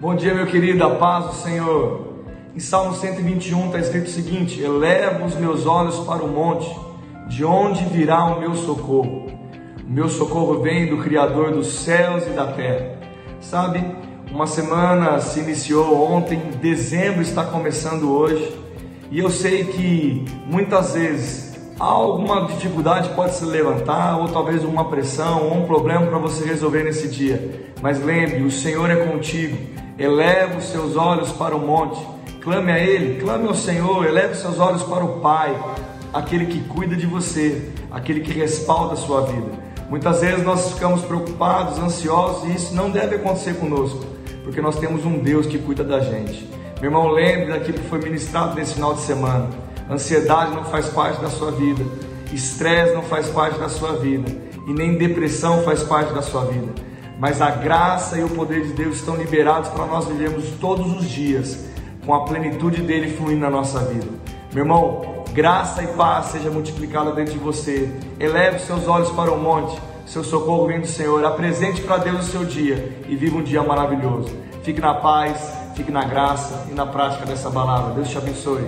Bom dia, meu querido, a paz do Senhor. Em Salmo 121 está escrito o seguinte: Eleva os meus olhos para o monte, de onde virá o meu socorro? O meu socorro vem do Criador dos céus e da terra. Sabe, uma semana se iniciou ontem, dezembro está começando hoje, e eu sei que muitas vezes alguma dificuldade pode se levantar, ou talvez uma pressão, ou um problema para você resolver nesse dia. Mas lembre, o Senhor é contigo. Eleva os seus olhos para o monte, clame a Ele, clame ao Senhor, eleve os seus olhos para o Pai, aquele que cuida de você, aquele que respalda a sua vida. Muitas vezes nós ficamos preocupados, ansiosos, e isso não deve acontecer conosco, porque nós temos um Deus que cuida da gente. Meu irmão, lembre daquilo que foi ministrado nesse final de semana. Ansiedade não faz parte da sua vida, estresse não faz parte da sua vida, e nem depressão faz parte da sua vida. Mas a graça e o poder de Deus estão liberados para nós vivermos todos os dias com a plenitude dele fluindo na nossa vida. Meu irmão, graça e paz seja multiplicada dentro de você. Eleve seus olhos para o monte, seu socorro vem do Senhor. Apresente para Deus o seu dia e viva um dia maravilhoso. Fique na paz, fique na graça e na prática dessa palavra. Deus te abençoe.